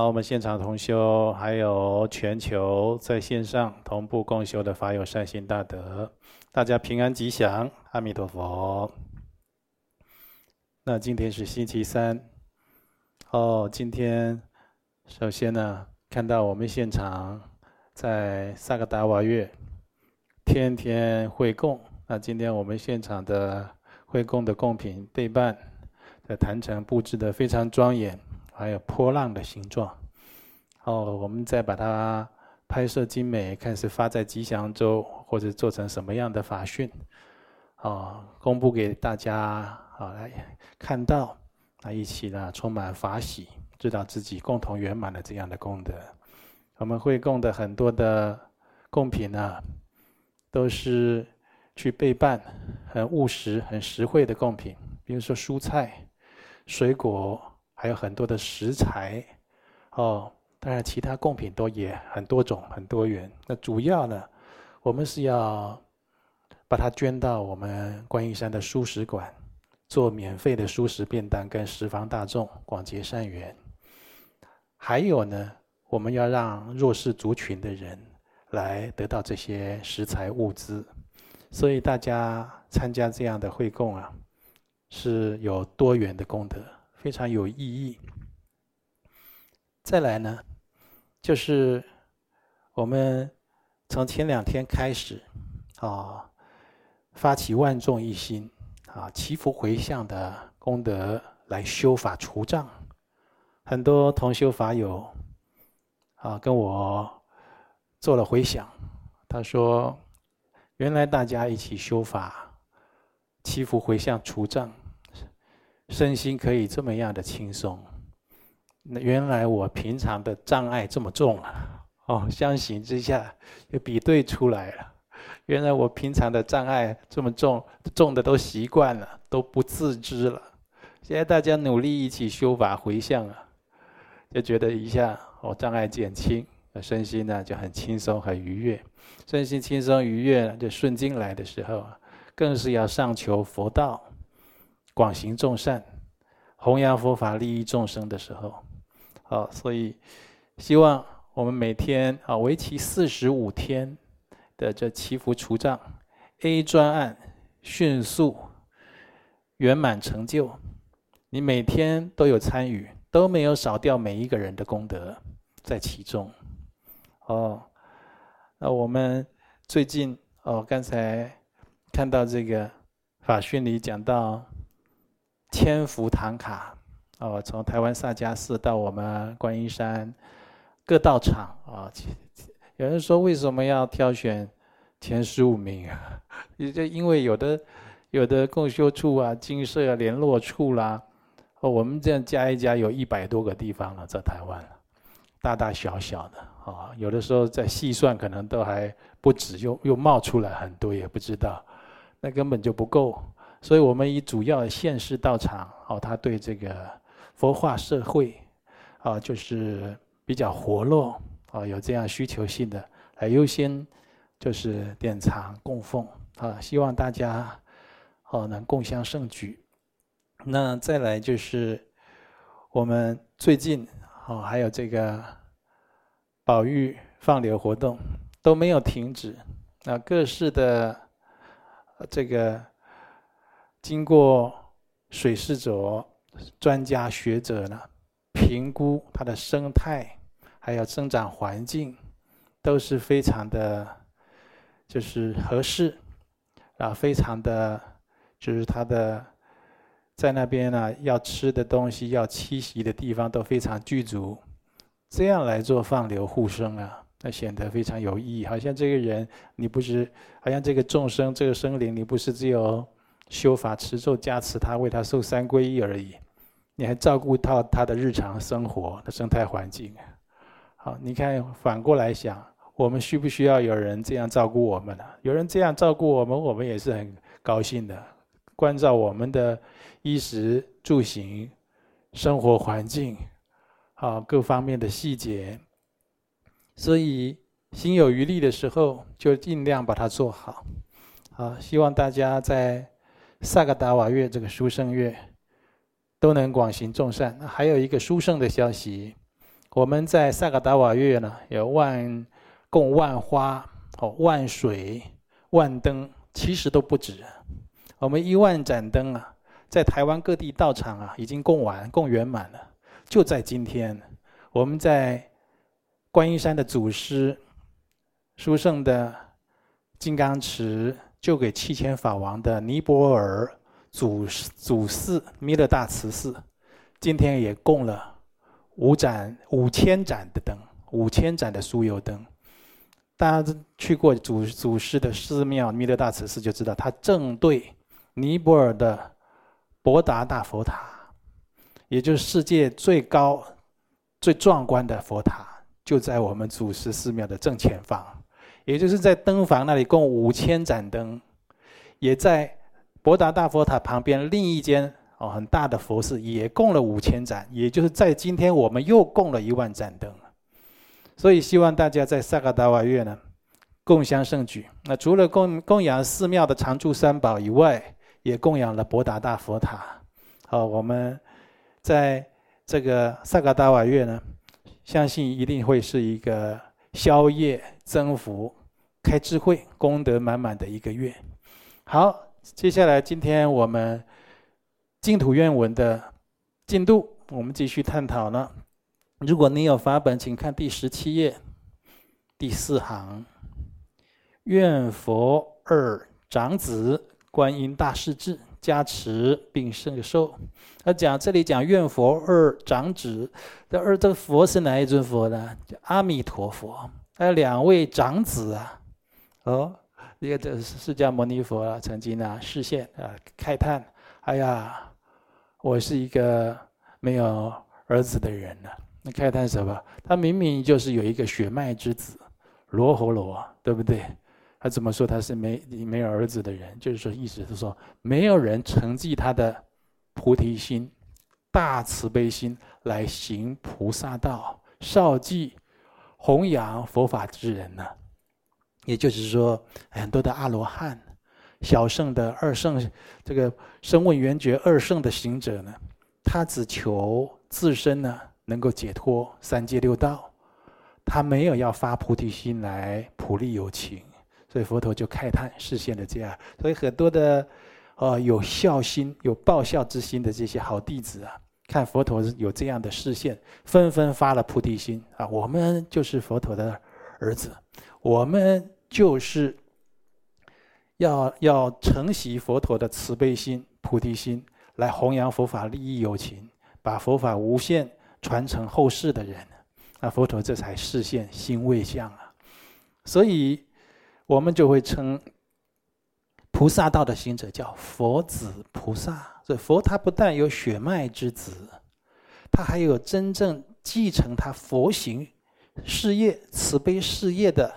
好，我们现场同修，还有全球在线上同步共修的法友善心大德，大家平安吉祥，阿弥陀佛。那今天是星期三，哦，今天首先呢，看到我们现场在萨格达瓦月天天会供，那今天我们现场的会供的供品对半的坛城布置的非常庄严。还有波浪的形状，哦，我们再把它拍摄精美，看是发在吉祥州，或者做成什么样的法讯，哦，公布给大家，啊，来看到，啊，一起呢充满法喜，知道自己共同圆满的这样的功德。我们会供的很多的供品呢，都是去备办，很务实、很实惠的供品，比如说蔬菜、水果。还有很多的食材，哦，当然其他贡品都也很多种、很多元。那主要呢，我们是要把它捐到我们观音山的蔬食馆，做免费的蔬食便当，跟十方大众广结善缘。还有呢，我们要让弱势族群的人来得到这些食材物资，所以大家参加这样的会供啊，是有多元的功德。非常有意义。再来呢，就是我们从前两天开始啊，发起万众一心啊，祈福回向的功德来修法除障。很多同修法友啊，跟我做了回想，他说：“原来大家一起修法，祈福回向除障。”身心可以这么样的轻松，那原来我平常的障碍这么重啊！哦，相形之下又比对出来了，原来我平常的障碍这么重，重的都习惯了，都不自知了。现在大家努力一起修法回向啊，就觉得一下哦，障碍减轻，身心呢就很轻松很愉悦。身心轻松愉悦，就顺经来的时候，更是要上求佛道。广行众善，弘扬佛法，利益众生的时候，好，所以希望我们每天啊，为期四十五天的这祈福除障 A 专案迅速圆满成就，你每天都有参与，都没有少掉每一个人的功德在其中。哦，那我们最近哦，刚才看到这个法讯里讲到。千福唐卡，哦，从台湾萨迦寺到我们观音山各道场啊，有人说为什么要挑选前十五名啊？就因为有的有的共修处啊、精舍联络处啦，哦，我们这样加一加，有一百多个地方了，在台湾，大大小小的啊，有的时候在细算，可能都还不止，又又冒出来很多，也不知道，那根本就不够。所以我们以主要的现世道场哦，他对这个佛化社会啊，就是比较活络啊，有这样需求性的，来优先就是典藏供奉啊，希望大家哦能共襄盛举。那再来就是我们最近哦还有这个保育放流活动都没有停止，那各式的这个。经过水试者专家学者呢评估它的生态，还有生长环境，都是非常的，就是合适，啊，非常的，就是它的在那边呢要吃的东西，要栖息的地方都非常具足，这样来做放流护生啊，那显得非常有意义。好像这个人，你不是，好像这个众生，这个生灵，你不是只有。修法持咒加持他，为他受三皈依而已，你还照顾到他的日常生活的生态环境。好，你看反过来想，我们需不需要有人这样照顾我们呢？有人这样照顾我们，我们也是很高兴的。关照我们的衣食住行、生活环境，好，各方面的细节。所以心有余力的时候，就尽量把它做好。好，希望大家在。萨格达瓦月这个殊胜月，都能广行众善。还有一个殊胜的消息，我们在萨嘎达瓦月呢，有万供万花哦，万水、万灯，其实都不止。我们一万盏灯啊，在台湾各地道场啊，已经供完、供圆满了。就在今天，我们在观音山的祖师书圣的金刚池，就给七千法王的尼泊尔祖祖寺弥勒大慈寺，今天也供了五盏、五千盏的灯，五千盏的酥油灯。大家去过祖祖师的寺庙弥勒大慈寺，就知道它正对尼泊尔的博达大佛塔。也就是世界最高、最壮观的佛塔，就在我们祖师寺庙的正前方。也就是在灯房那里供五千盏灯，也在博达大佛塔旁边另一间哦很大的佛寺也供了五千盏。也就是在今天我们又供了一万盏灯。所以希望大家在萨嘎达瓦月呢，共襄盛举。那除了供供养寺庙的常住三宝以外，也供养了博达大佛塔。好，我们。在这个萨嘎达瓦月呢，相信一定会是一个宵夜增福、开智慧、功德满满的一个月。好，接下来今天我们净土愿文的进度，我们继续探讨呢。如果你有法本，请看第十七页第四行，愿佛二长子观音大势至。加持并圣寿，他讲这里讲愿佛二长子，这二这佛是哪一尊佛呢？叫阿弥陀佛。还有两位长子啊，哦，一个这释迦牟尼佛啊，曾经啊示现啊慨叹，哎呀，我是一个没有儿子的人呢。那慨叹什么？他明明就是有一个血脉之子，罗侯罗，对不对？他怎么说他是没没有儿子的人？就是说，意思是说，没有人承继他的菩提心、大慈悲心来行菩萨道、少济弘扬佛法之人呢？也就是说，很多的阿罗汉、小圣的二圣，这个声闻缘觉二圣的行者呢，他只求自身呢能够解脱三界六道，他没有要发菩提心来普利有情。所以佛陀就慨叹示现了这样，所以很多的，呃，有孝心、有报效之心的这些好弟子啊，看佛陀有这样的示现，纷纷发了菩提心啊，我们就是佛陀的儿子，我们就是要要承袭佛陀的慈悲心、菩提心，来弘扬佛法、利益有情，把佛法无限传承后世的人，那佛陀这才示现心未相啊，所以。我们就会称菩萨道的行者叫佛子菩萨。所以佛他不但有血脉之子，他还有真正继承他佛行事业、慈悲事业的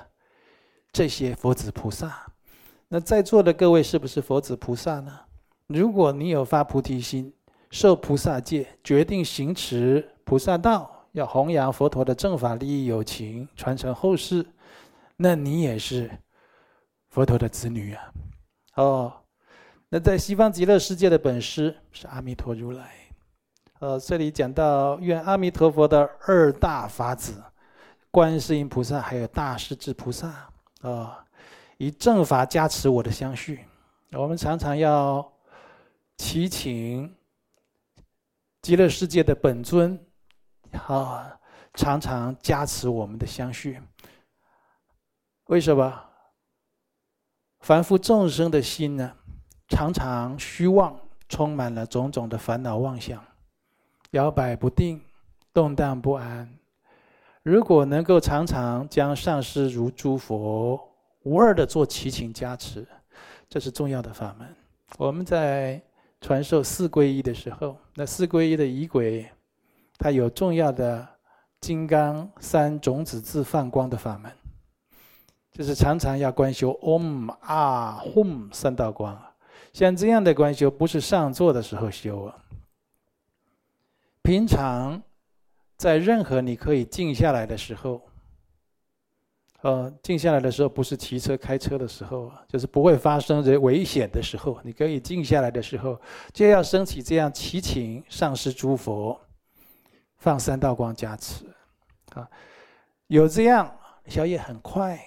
这些佛子菩萨。那在座的各位是不是佛子菩萨呢？如果你有发菩提心，受菩萨戒，决定行持菩萨道，要弘扬佛陀的正法，利益有情，传承后世，那你也是。佛陀的子女啊，哦，那在西方极乐世界的本师是阿弥陀如来，呃，这里讲到愿阿弥陀佛的二大法子，观世音菩萨还有大势至菩萨。啊、以正法加持我的相续，我们常常要祈请极乐世界的本尊啊、常常加持我们的相续，为什么？凡夫众生的心呢，常常虚妄，充满了种种的烦恼妄想，摇摆不定，动荡不安。如果能够常常将上师如诸佛无二的做祈请加持，这是重要的法门。我们在传授四皈依的时候，那四皈依的仪轨，它有重要的金刚三种子字放光的法门。就是常常要观修 Om 啊 Hum 三道光，像这样的观修不是上座的时候修啊。平常在任何你可以静下来的时候，呃，静下来的时候不是骑车开车的时候，就是不会发生人危险的时候，你可以静下来的时候，就要升起这样祈请上师诸佛放三道光加持。啊，有这样消业很快，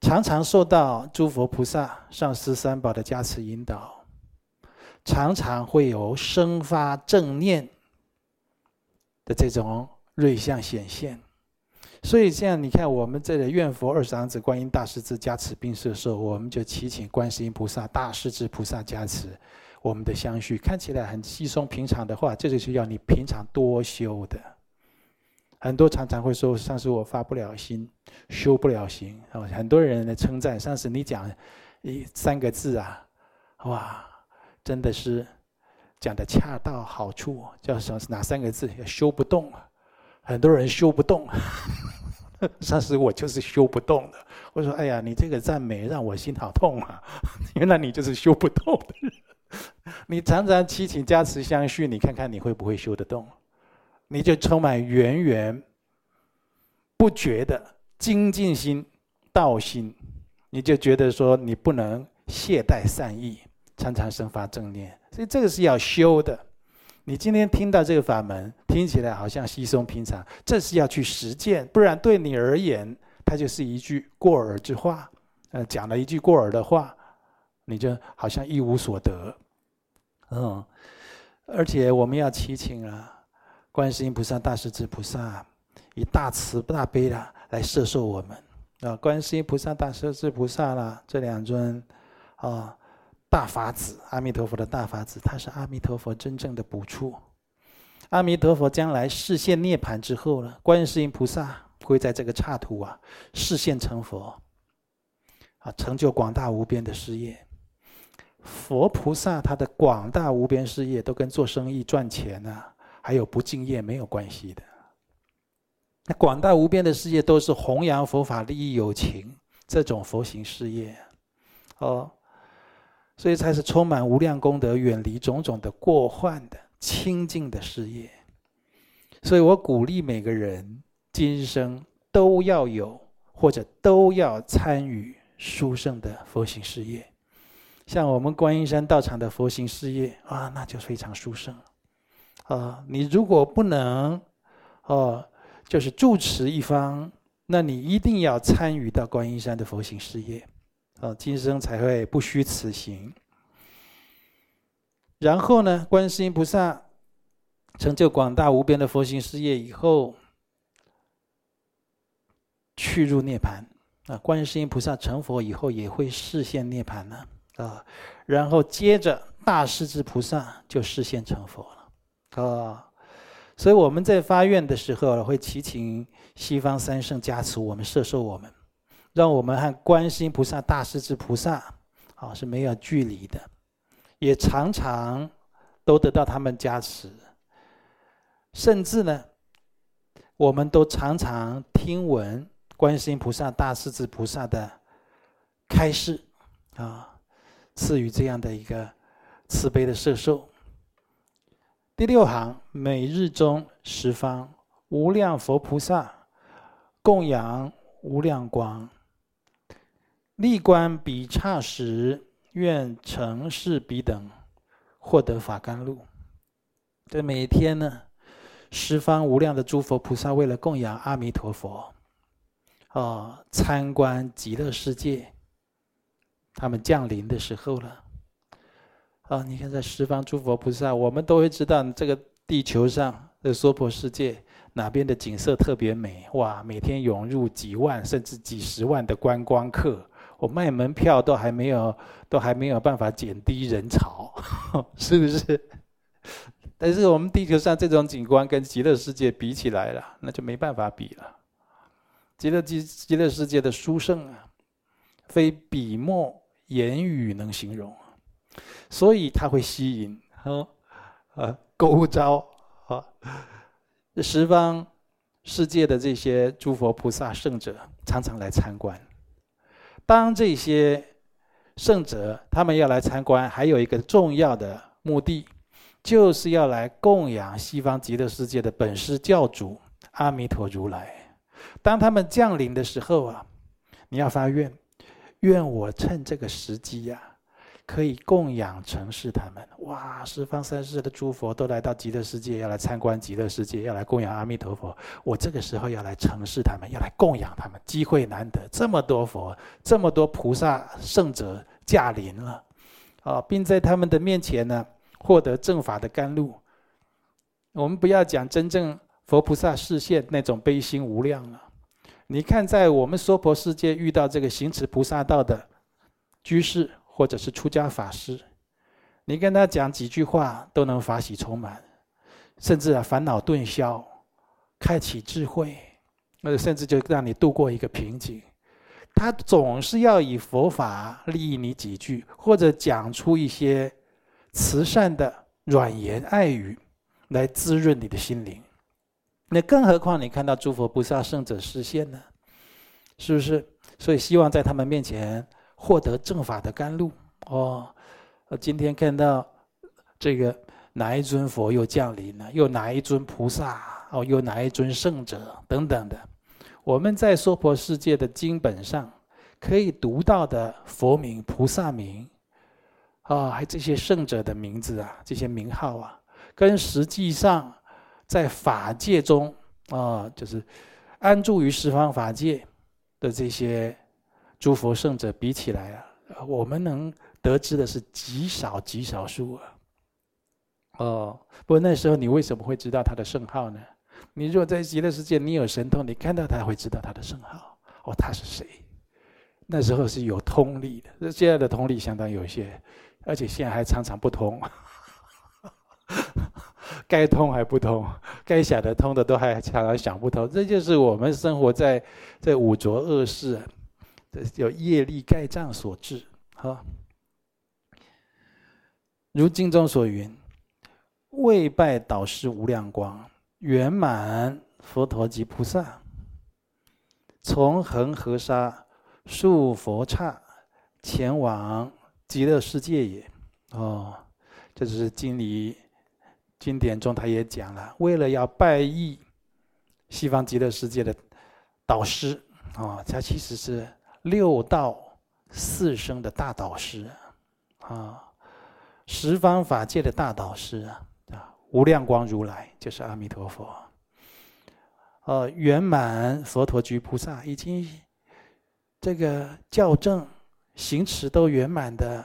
常常受到诸佛菩萨、上师三宝的加持引导，常常会有生发正念的这种瑞相显现。所以这样你看，我们这里愿佛二长子观音大势至加持并摄受，我们就祈请观世音菩萨、大势至菩萨加持我们的相续。看起来很稀松平常的话，这就是要你平常多修的。很多常常会说：“上次，我发不了心，修不了行。”很多人来称赞上次，你讲一三个字啊，哇，真的是讲的恰到好处。叫什么？哪三个字？修不动啊。很多人修不动，上次我就是修不动的。我说：“哎呀，你这个赞美让我心好痛啊！原来你就是修不动的人。你常常祈请加持相续，你看看你会不会修得动？你就充满源源不绝的精进心、道心，你就觉得说你不能懈怠善意，常常生发正念。所以这个是要修的。”你今天听到这个法门，听起来好像稀松平常，这是要去实践，不然对你而言，它就是一句过耳之话，呃，讲了一句过耳的话，你就好像一无所得，嗯，而且我们要祈请啊，观世音菩萨、大势至菩萨以大慈大悲啦来摄受我们啊，观世音菩萨、大势至菩萨啦，这两尊啊。大法子，阿弥陀佛的大法子，他是阿弥陀佛真正的补处。阿弥陀佛将来示现涅槃之后呢，观世音菩萨会在这个刹土啊示现成佛，啊，成就广大无边的事业。佛菩萨他的广大无边事业都跟做生意赚钱啊，还有不敬业没有关系的。那广大无边的事业都是弘扬佛法、利益有情这种佛行事业，哦。所以才是充满无量功德、远离种种的过患的清净的事业。所以我鼓励每个人今生都要有，或者都要参与殊胜的佛行事业。像我们观音山道场的佛行事业啊，那就非常殊胜。啊，你如果不能，哦，就是住持一方，那你一定要参与到观音山的佛行事业。啊，今生才会不虚此行。然后呢，观世音菩萨成就广大无边的佛行事业以后，去入涅槃。啊，观世音菩萨成佛以后也会示现涅槃呢。啊，然后接着大势至菩萨就示现成佛了。啊，所以我们在发愿的时候，会祈请西方三圣加持我们，摄受我们。让我们和观世音菩萨、大势至菩萨，啊，是没有距离的，也常常都得到他们加持，甚至呢，我们都常常听闻观世音菩萨、大势至菩萨的开示，啊，赐予这样的一个慈悲的摄受。第六行，每日中十方无量佛菩萨供养无量光。历观彼刹时，愿成事彼等获得法甘露。这每天呢，十方无量的诸佛菩萨为了供养阿弥陀佛，啊，参观极乐世界，他们降临的时候了。啊，你看在十方诸佛菩萨，我们都会知道，这个地球上的娑婆世界哪边的景色特别美？哇，每天涌入几万甚至几十万的观光客。我卖门票都还没有，都还没有办法减低人潮，是不是？但是我们地球上这种景观跟极乐世界比起来了，那就没办法比了。极乐极极乐世界的殊胜啊，非笔墨言语能形容，所以它会吸引啊啊勾召啊十方世界的这些诸佛菩萨圣者常常来参观。当这些圣者他们要来参观，还有一个重要的目的，就是要来供养西方极乐世界的本师教主阿弥陀如来。当他们降临的时候啊，你要发愿，愿我趁这个时机呀，可以供养承事他们。哇，十方三世的诸佛都来到极乐世界，要来参观极乐世界，要来供养阿弥陀佛。我这个时候要来承事他们，要来供养他们，机会难得，这么多佛，这么多菩萨圣者驾临了，啊，并在他们的面前呢，获得正法的甘露。我们不要讲真正佛菩萨示现那种悲心无量了。你看，在我们娑婆世界遇到这个行持菩萨道的居士或者是出家法师，你跟他讲几句话，都能法喜充满，甚至啊烦恼顿消，开启智慧，那甚至就让你度过一个瓶颈。他总是要以佛法利益你几句，或者讲出一些慈善的软言爱语，来滋润你的心灵。那更何况你看到诸佛菩萨圣者示现呢？是不是？所以希望在他们面前获得正法的甘露哦。今天看到这个哪一尊佛又降临了？又哪一尊菩萨？哦，又哪一尊圣者等等的？我们在娑婆世界的经本上可以读到的佛名、菩萨名啊，还这些圣者的名字啊，这些名号啊，跟实际上。在法界中啊，就是安住于十方法界的这些诸佛圣者比起来啊，我们能得知的是极少极少数啊。哦，不过那时候你为什么会知道他的圣号呢？你如果在极乐世界，你有神通，你看到他会知道他的圣号。哦，他是谁？那时候是有通力的，那现在的通力相当有限，而且现在还常常不通。该通还不通，该想得通的都还常常想不通，这就是我们生活在这五浊恶世，这有业力盖障所致。哈，如经中所云：“为拜导师无量光，圆满佛陀及菩萨，从恒河沙数佛刹，前往极乐世界也。”哦，这是经里。经典中他也讲了，为了要拜谒西方极乐世界的导师啊，他其实是六道四生的大导师啊，十方法界的大导师啊，无量光如来就是阿弥陀佛。呃，圆满佛陀居菩萨已经这个校正行持都圆满的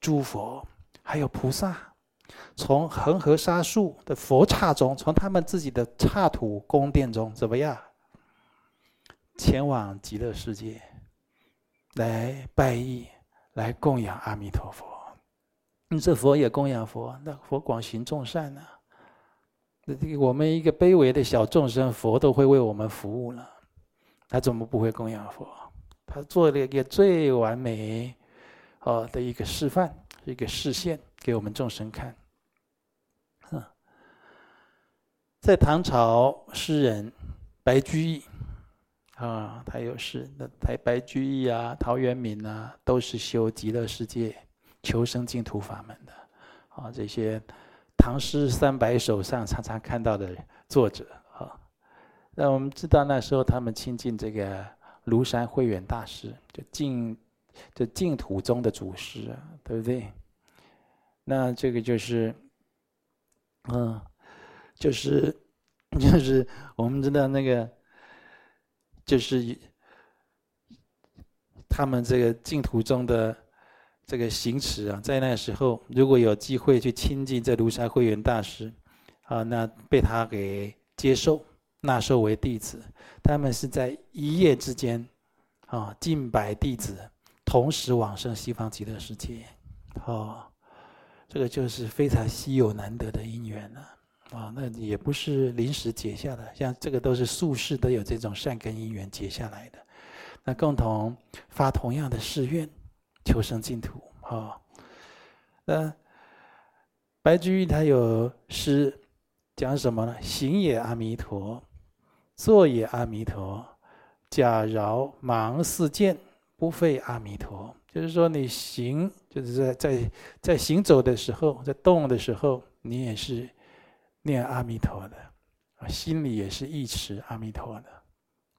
诸佛，还有菩萨。从恒河沙数的佛刹中，从他们自己的刹土宫殿中，怎么样？前往极乐世界，来拜义，来供养阿弥陀佛。你这佛也供养佛，那佛广行众善呢、啊？那我们一个卑微的小众生，佛都会为我们服务了，他怎么不会供养佛？他做了一个最完美哦的一个示范，一个示现给我们众生看。在唐朝，诗人白居易啊，他有诗，那白白居易啊、陶渊明啊，都是修极乐世界、求生净土法门的啊。这些唐诗三百首上常常看到的作者啊，那我们知道那时候他们亲近这个庐山慧远大师，就净就净土宗的祖师，对不对？那这个就是，嗯。就是，就是我们知道那个，就是他们这个净土中的这个行持啊，在那时候如果有机会去亲近这庐山慧远大师，啊，那被他给接受纳受为弟子，他们是在一夜之间，啊，近百弟子同时往生西方极乐世界，哦，这个就是非常稀有难得的因缘了。啊那也不是临时结下的，像这个都是宿世都有这种善根因缘结下来的。那共同发同样的誓愿，求生净土啊。那白居易他有诗讲什么呢？行也阿弥陀，坐也阿弥陀，假饶忙似箭，不废阿弥陀。就是说你行，就是在在在行走的时候，在动的时候，你也是。念阿弥陀的，心里也是一持阿弥陀的，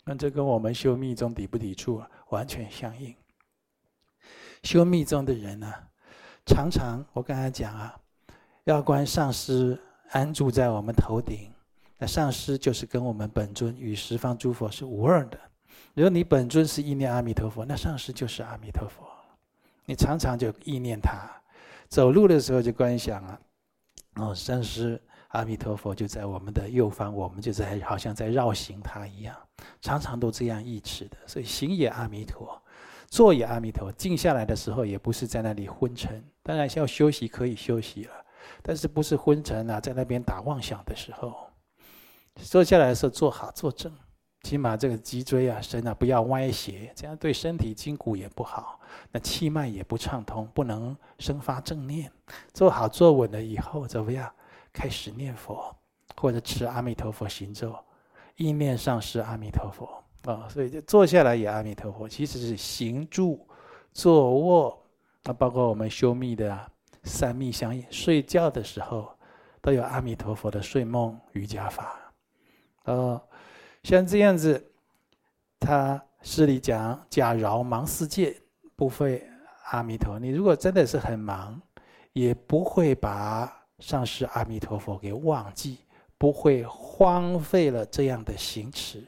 那这跟我们修密宗抵不抵触啊？完全相应。修密宗的人呢、常常我刚才讲啊，要观上师安住在我们头顶，那上师就是跟我们本尊与十方诸佛是无二的。如果你本尊是意念阿弥陀佛，那上师就是阿弥陀佛。你常常就意念他，走路的时候就观想啊，哦，上师阿弥陀佛就在我们的右方，我们就在好像在绕行他一样，常常都这样忆持的。所以行也阿弥陀。坐也阿弥陀，静下来的时候也不是在那里昏沉，当然要休息可以休息了，但是不是昏沉啊，在那边打妄想的时候，坐下来的时候坐好坐正，起码这个脊椎啊、身啊不要歪斜，这样对身体筋骨也不好，那气脉也不畅通，不能生发正念。坐好坐稳了以后怎么样？开始念佛或者持阿弥陀佛行咒，意念上是阿弥陀佛。啊、所以就坐下来也阿弥陀佛，其实是行住、坐卧，那包括我们修密的、三密相应，睡觉的时候都有阿弥陀佛的睡梦瑜伽法。哦，像这样子，他诗里讲：假饶忙世界，不废阿弥陀。你如果真的是很忙，也不会把上师阿弥陀佛给忘记，不会荒废了这样的行持。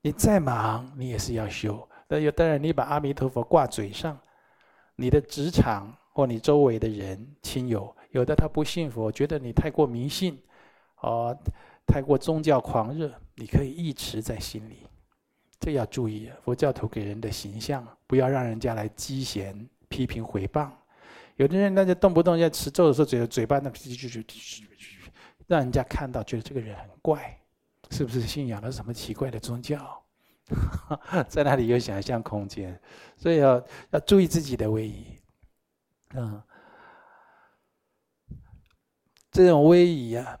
你再忙，你也是要修。那有当然，你把阿弥陀佛挂嘴上，你的职场或你周围的人亲友，有的他不信佛，觉得你太过迷信，哦，太过宗教狂热，你可以一直在心里。这要注意，佛教徒给人的形象，不要让人家来讥嫌、批评、诽谤。有的人那就动不动要持咒的时候，嘴嘴巴那就就就，让人家看到觉得这个人很怪。是不是信仰了什么奇怪的宗教？在那里有想象空间，所以要要注意自己的威仪。嗯，这种威仪啊，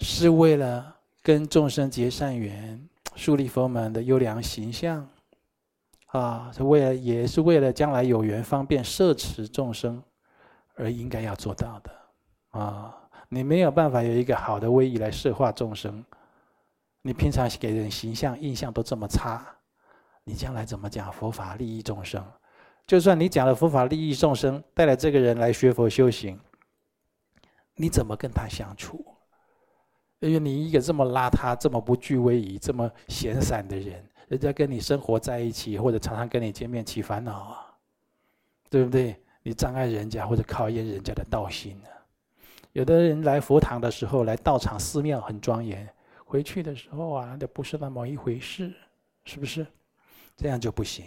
是为了跟众生结善缘，树立佛门的优良形象。啊，是为了也是为了将来有缘方便摄持众生而应该要做到的。啊，你没有办法有一个好的威仪来摄化众生。你平常给人形象印象都这么差，你将来怎么讲佛法利益众生？就算你讲了佛法利益众生，带来这个人来学佛修行，你怎么跟他相处？因为你一个这么邋遢、这么不具威仪、这么闲散的人，人家跟你生活在一起，或者常常跟你见面起烦恼啊，对不对？你障碍人家或者考验人家的道心呢？有的人来佛堂的时候，来道场寺庙很庄严。回去的时候啊，那不是那么一回事，是不是？这样就不行。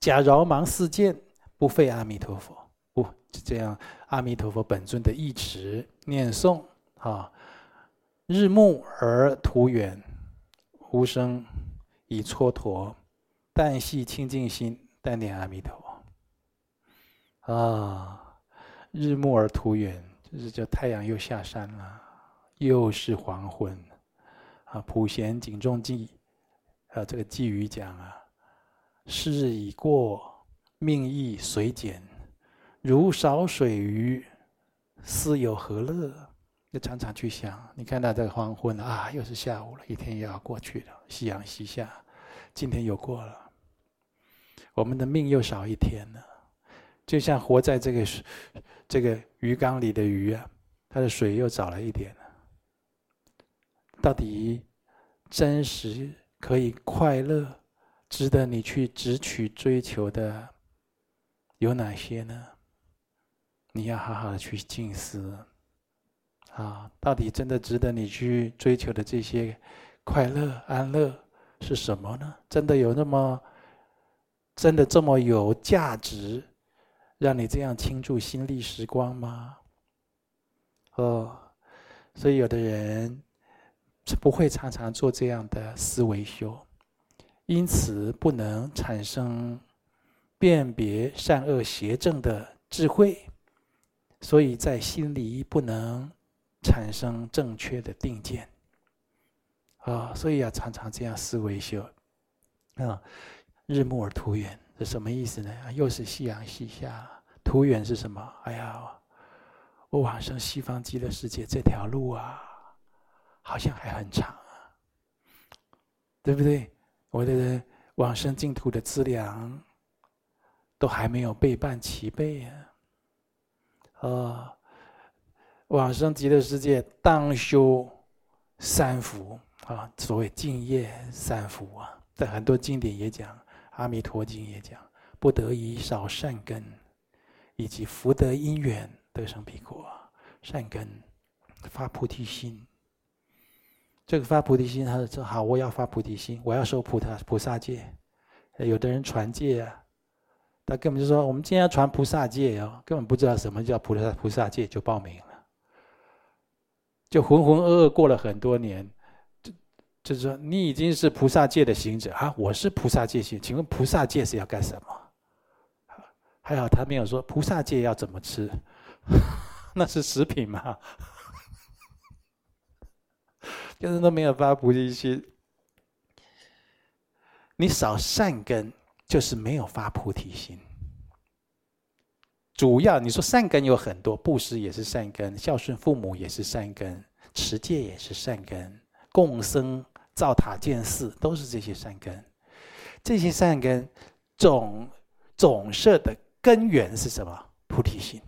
假饶忙世间，不废阿弥陀佛。不，就这样，阿弥陀佛本尊的忆持念诵啊，日暮而途远，无声以蹉跎，但系清净心，但念阿弥陀。啊，日暮而途远，就是叫太阳又下山了。又是黄昏，啊！普贤警众记，啊，这个偈语讲啊，是日已过，命亦随减，如少水鱼，斯有何乐？就常常去想，你看到这个黄昏啊，又是下午了，一天又要过去了，夕阳西下，今天又过了，我们的命又少一天了，就像活在这个这个鱼缸里的鱼啊，它的水又少了一点。到底真实可以快乐、值得你去直取追求的有哪些呢？你要好好的去静思啊！到底真的值得你去追求的这些快乐、安乐是什么呢？真的有那么真的这么有价值，让你这样倾注心力时光吗？哦，所以有的人。是不会常常做这样的思维修，因此不能产生辨别善恶邪正的智慧，所以在心里不能产生正确的定见。啊，所以要常常这样思维修。啊，日暮而图远是什么意思呢？又是夕阳西下，途远是什么？哎呀，我往生西方极乐世界这条路啊。好像还很长啊，对不对？我的往生净土的资粮都还没有备办齐备呀。啊，往生极乐世界当修三福啊，所谓净业三福啊，在很多经典也讲，《阿弥陀经》也讲，不得以少善根，以及福德因缘得生彼国，善根发菩提心。这个发菩提心，他说：“好，我要发菩提心，我要受菩萨菩萨戒。”有的人传戒啊，他根本就说：“我们今天要传菩萨戒哦，根本不知道什么叫菩萨菩萨戒，就报名了，就浑浑噩噩过了很多年。就是说，你已经是菩萨戒的行者啊，我是菩萨戒行，请问菩萨戒是要干什么？还好他没有说菩萨戒要怎么吃，那是食品嘛。”就是都没有发菩提心，你少善根，就是没有发菩提心。主要你说善根有很多，布施也是善根，孝顺父母也是善根，持戒也是善根，共僧造塔建寺都是这些善根。这些善根总总摄的根源是什么？菩提心。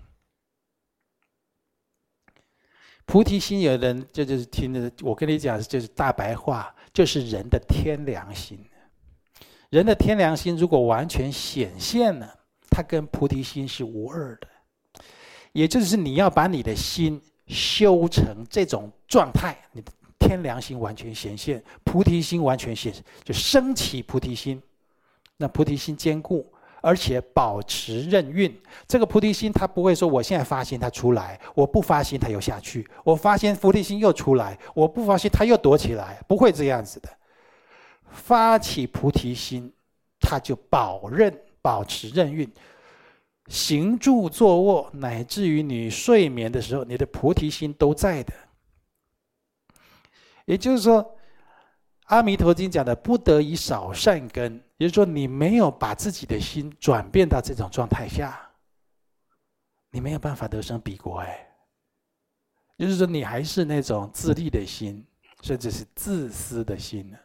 菩提心，有人这就是听的。我跟你讲，就是大白话，就是人的天良心。人的天良心如果完全显现了，它跟菩提心是无二的。也就是你要把你的心修成这种状态，你天良心完全显现，菩提心完全显，就升起菩提心，那菩提心坚固。而且保持任运，这个菩提心，他不会说我现在发心，它出来；我不发心，它又下去；我发心，菩提心又出来；我不发心，它又躲起来，不会这样子的。发起菩提心，他就保任，保持任运，行住坐卧，乃至于你睡眠的时候，你的菩提心都在的。也就是说，《阿弥陀经》讲的“不得以少善根”。也就是说，你没有把自己的心转变到这种状态下，你没有办法得生彼国。哎，就是说，你还是那种自利的心，甚至是自私的心呢。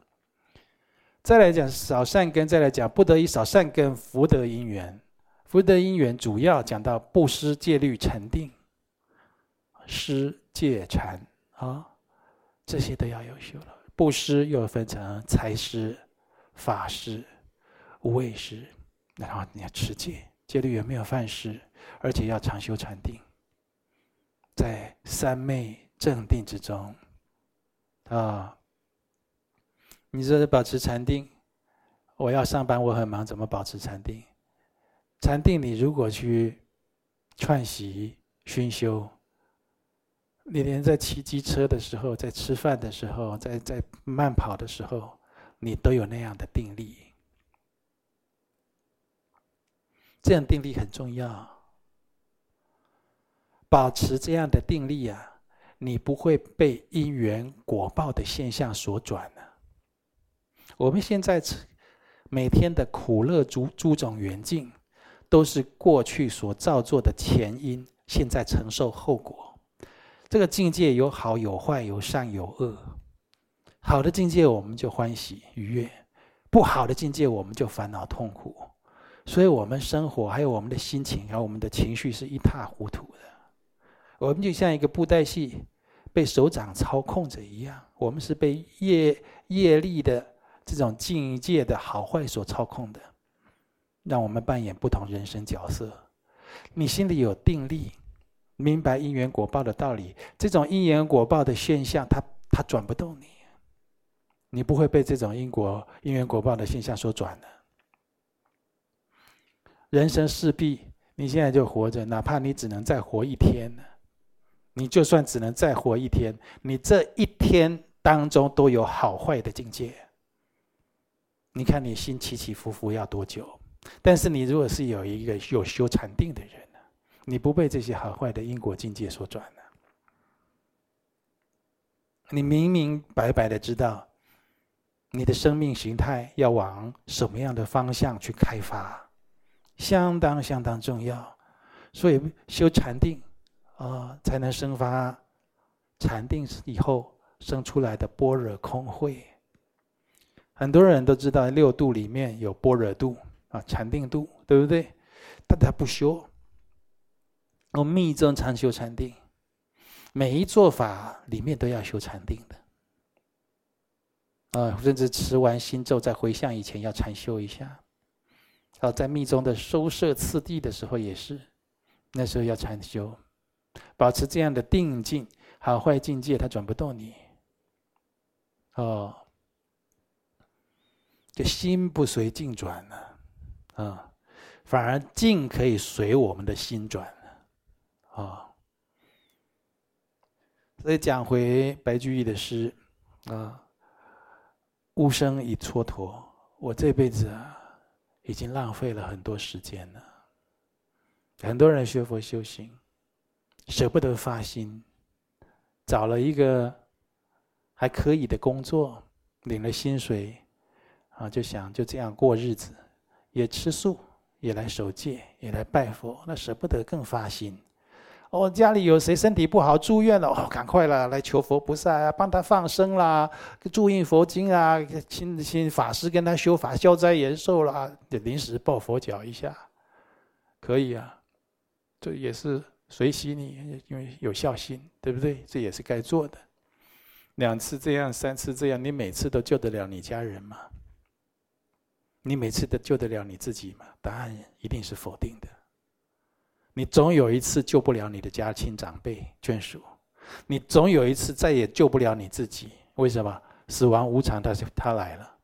再来讲少善根，再来讲不得以少善根福德因缘。福德因缘主要讲到布施、戒律、禅定、施、戒、禅啊，这些都要有修了。布施又分成财施、法施。无畏施，然后你要持戒，戒律有没有犯失？而且要常修禅定，在三昧正定之中，啊，你说保持禅定，我要上班，我很忙，怎么保持禅定？禅定，你如果去串习熏修，你连在骑机车的时候，在吃饭的时候，在在慢跑的时候，你都有那样的定力。这样定力很重要，保持这样的定力啊，你不会被因缘果报的现象所转呢。我们现在每天的苦乐诸诸种缘境，都是过去所造作的前因，现在承受后果。这个境界有好有坏，有善有恶。好的境界我们就欢喜愉悦，不好的境界我们就烦恼痛苦。所以，我们生活还有我们的心情，还有我们的情绪是一塌糊涂的。我们就像一个布袋戏，被手掌操控着一样。我们是被业业力的这种境界的好坏所操控的，让我们扮演不同人生角色。你心里有定力，明白因缘果报的道理，这种因缘果报的现象，它它转不动你，你不会被这种因果因缘果报的现象所转的。人生势必，你现在就活着，哪怕你只能再活一天呢？你就算只能再活一天，你这一天当中都有好坏的境界。你看你心起起伏伏要多久？但是你如果是有一个有修禅定的人，你不被这些好坏的因果境界所转了？你明明白白的知道，你的生命形态要往什么样的方向去开发。相当相当重要，所以修禅定啊、才能生发禅定以后生出来的般若空慧。很多人都知道六度里面有般若度啊，禅定度，对不对？但他不修。我密宗常修禅定，每一做法里面都要修禅定的。啊，甚至持完心咒在回向以前要禅修一下。啊，在密宗的收摄次第的时候也是，那时候要禅修，保持这样的定境，好坏境界它转不动你。哦，就心不随境转了，啊，反而境可以随我们的心转，啊。所以讲回白居易的诗，啊。吾生已蹉跎，我这辈子啊，已经浪费了很多时间了。很多人学佛修行，舍不得发心，找了一个还可以的工作，领了薪水，啊，就想就这样过日子，也吃素，也来守戒，也来拜佛，那舍不得更发心。哦，家里有谁身体不好住院了？哦，赶快了，来求佛菩萨啊，帮他放生啦，注印佛经啊，请请法师跟他修法消灾延寿啦，临时抱佛脚一下，可以啊，这也是随喜你，因为有孝心，对不对？这也是该做的。两次这样，三次这样，你每次都救得了你家人吗？你每次都救得了你自己吗？答案一定是否定的。你总有一次救不了你的家亲长辈眷属，你总有一次再也救不了你自己。为什么？死亡无常，他他来了，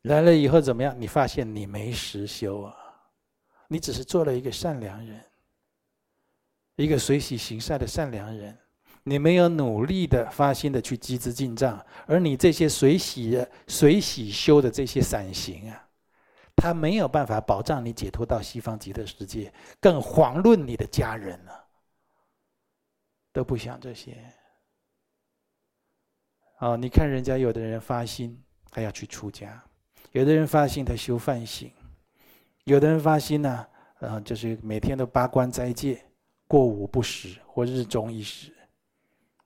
来了以后怎么样？你发现你没实修啊，你只是做了一个善良人，一个随喜行善的善良人，你没有努力的发心的去积资进账，而你这些随喜的随喜修的这些散行啊。他没有办法保障你解脱到西方极乐世界，更遑论你的家人了，都不想这些。哦，你看人家有的人发心，他要去出家；有的人发心，他修梵行；有的人发心呢，啊，就是每天都八关斋戒，过午不食或日中一食，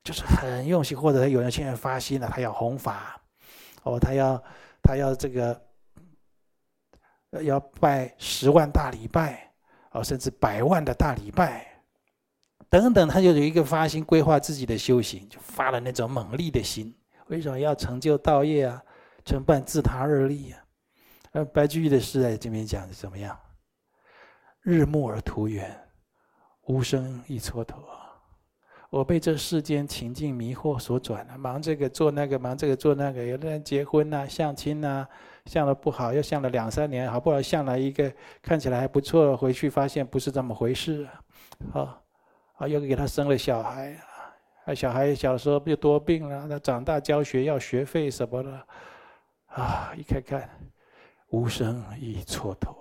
就是很用心。或者他有人现在发心了，他要弘法，哦，他要他要这个。要拜十万大礼拜，哦，甚至百万的大礼拜，等等，他就有一个发心规划自己的修行，就发了那种猛烈的心。为什么要成就道业啊？成办自他二利啊？而白居易的诗在这边讲的怎么样？日暮而途远，吾生已蹉跎。我被这世间情境迷惑所转了，忙这个做那个，忙这个做那个。有的人结婚呐、相亲呐，相了不好，又相了两三年，好不容易相了一个看起来还不错，回去发现不是这么回事，啊，啊，又给他生了小孩，啊，小孩小时候又多病了，那长大教学要学费什么的，啊，一看看，无生已蹉跎，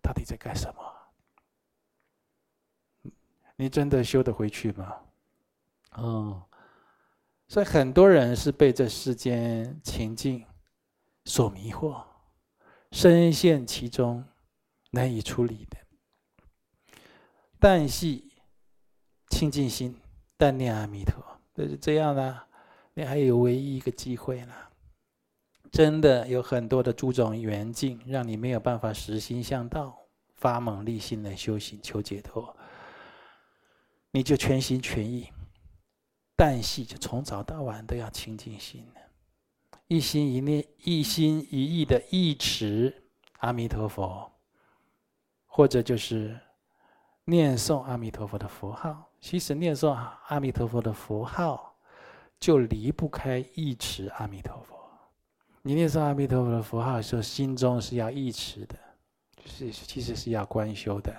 到底在干什么？你真的修得回去吗？哦，所以很多人是被这世间情境所迷惑，深陷其中，难以出离的。但系清净心，但念阿弥陀，就是这样啦。你还有唯一一个机会啦。真的有很多的诸种缘境，让你没有办法实心向道，发猛力心来修行求解脱。你就全心全意，但系就从早到晚都要清净心，一心一念、一心一意的忆持阿弥陀佛，或者就是念诵阿弥陀佛的佛号。其实念诵阿弥陀佛的佛号，就离不开忆持阿弥陀佛。你念诵阿弥陀佛的佛号的时候，心中是要忆持的，就是其实是要观修的。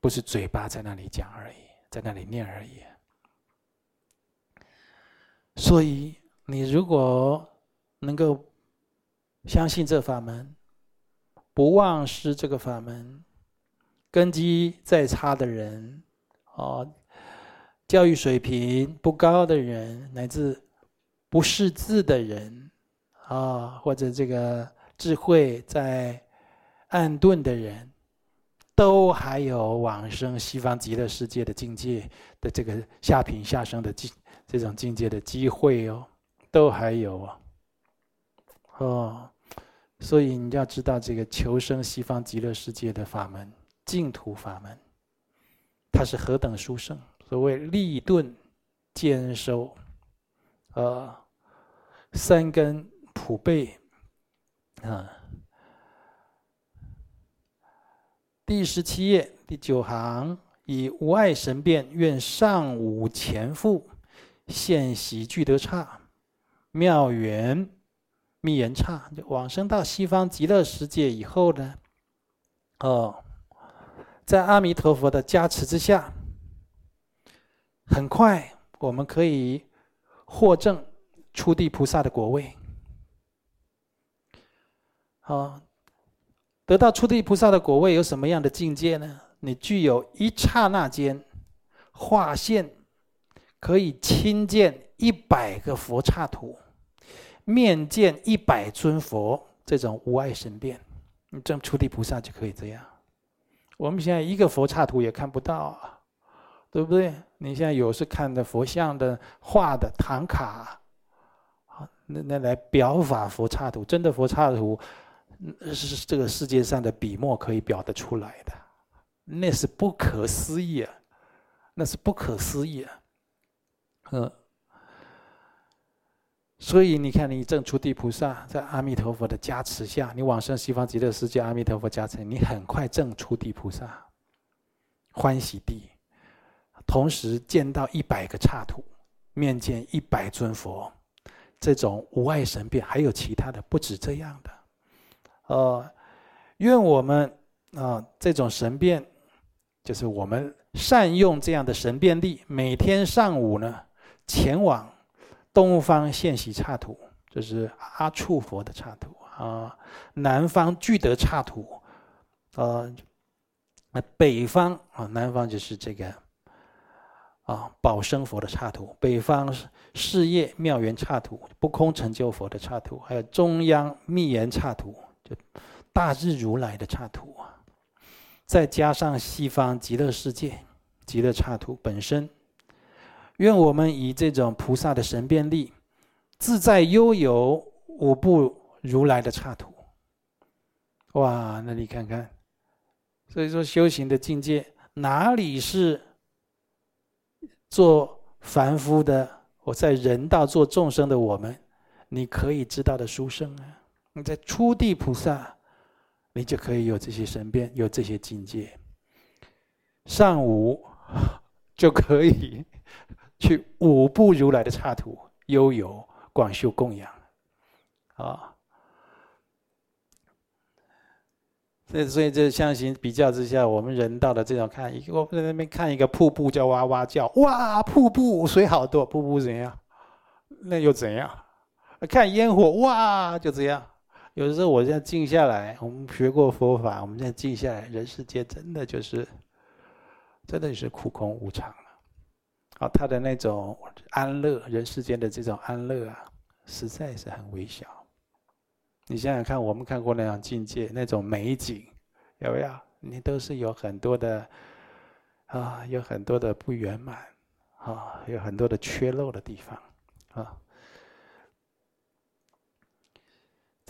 不是嘴巴在那里讲而已，在那里念而已。所以，你如果能够相信这法门，不忘失这个法门，根基再差的人，哦，教育水平不高的人，乃至不识字的人，啊，或者这个智慧在暗钝的人。都还有往生西方极乐世界的境界的这个下品下生的境这种境界的机会哦，都还有啊，哦，所以你要知道这个求生西方极乐世界的法门，净土法门，它是何等殊胜。所谓立顿兼收，呃，三根普被，啊。第十七页第九行，以无碍神变，愿上五前复现习具得差、妙圆密严刹，就往生到西方极乐世界以后呢，哦，在阿弥陀佛的加持之下，很快我们可以获证初地菩萨的果位。好，得到初地菩萨的果位有什么样的境界呢？你具有一刹那间化现，可以亲见一百个佛刹土。面见一百尊佛，这种无碍神变，你证初地菩萨就可以这样。我们现在一个佛刹图也看不到啊，对不对？你现在有是看的佛像的画的唐卡，那那来表法佛刹图，真的佛刹图是这个世界上的笔墨可以表得出来的，那是不可思议啊，那是不可思议啊，嗯。所以你看，你证初地菩萨，在阿弥陀佛的加持下，你往生西方极乐世界，阿弥陀佛加持，你很快证初地菩萨，欢喜地，同时见到一百个刹土，面见一百尊佛，这种无碍神变，还有其他的，不止这样的。呃，愿我们啊、这种神变，就是我们善用这样的神变力，每天上午呢，前往。东方现习刹土，这是阿处佛的刹土啊；南方具德刹土，呃，北方啊，南方就是这个啊宝生佛的刹土，北方事业妙缘刹土，不空成就佛的刹土，还有中央密严刹土，就大日如来的刹土啊，再加上西方极乐世界极乐刹土本身。愿我们以这种菩萨的神变力，自在悠游五部如来的刹土。哇，那你看看，所以说修行的境界哪里是做凡夫的？我在人道做众生的我们，你可以知道的书生啊！你在初地菩萨，你就可以有这些神变，有这些境界。上午 就可以。去五部如来的刹土悠游广修供养，啊，所以所以这相形比较之下，我们人道的这种看一个，我在那边看一个瀑布叫哇哇叫，哇，瀑布水好多，瀑布怎样？那又怎样？看烟火，哇，就这样。有的时候我现在静下来，我们学过佛法，我们现在静下来，人世间真的就是，真的是苦空无常。啊，他的那种安乐，人世间的这种安乐啊，实在是很微小。你想想看，我们看过那样境界，那种美景，有没有？你都是有很多的啊，有很多的不圆满啊，有很多的缺漏的地方啊。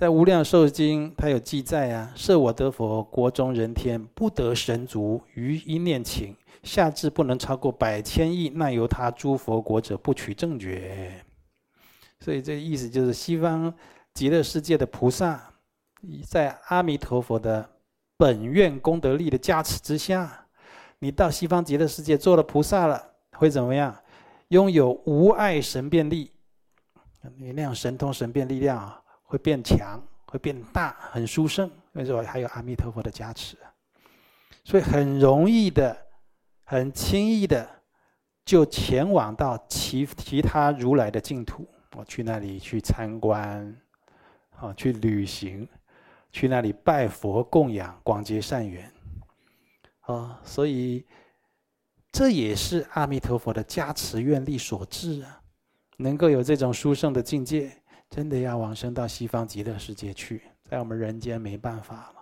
在《无量寿经》，它有记载啊：设我得佛，国中人天不得神足，于一念顷。下至不能超过百千亿那由他诸佛国者，不取正觉。所以这意思就是，西方极乐世界的菩萨，在阿弥陀佛的本愿功德力的加持之下，你到西方极乐世界做了菩萨了，会怎么样？拥有无碍神变力，你那样神通神变力量啊，会变强，会变大，很殊胜。为什么？还有阿弥陀佛的加持，所以很容易的。很轻易的就前往到其其他如来的净土，我去那里去参观，啊，去旅行，去那里拜佛供养，广结善缘，啊，所以这也是阿弥陀佛的加持愿力所致啊，能够有这种殊胜的境界，真的要往生到西方极乐世界去，在我们人间没办法了。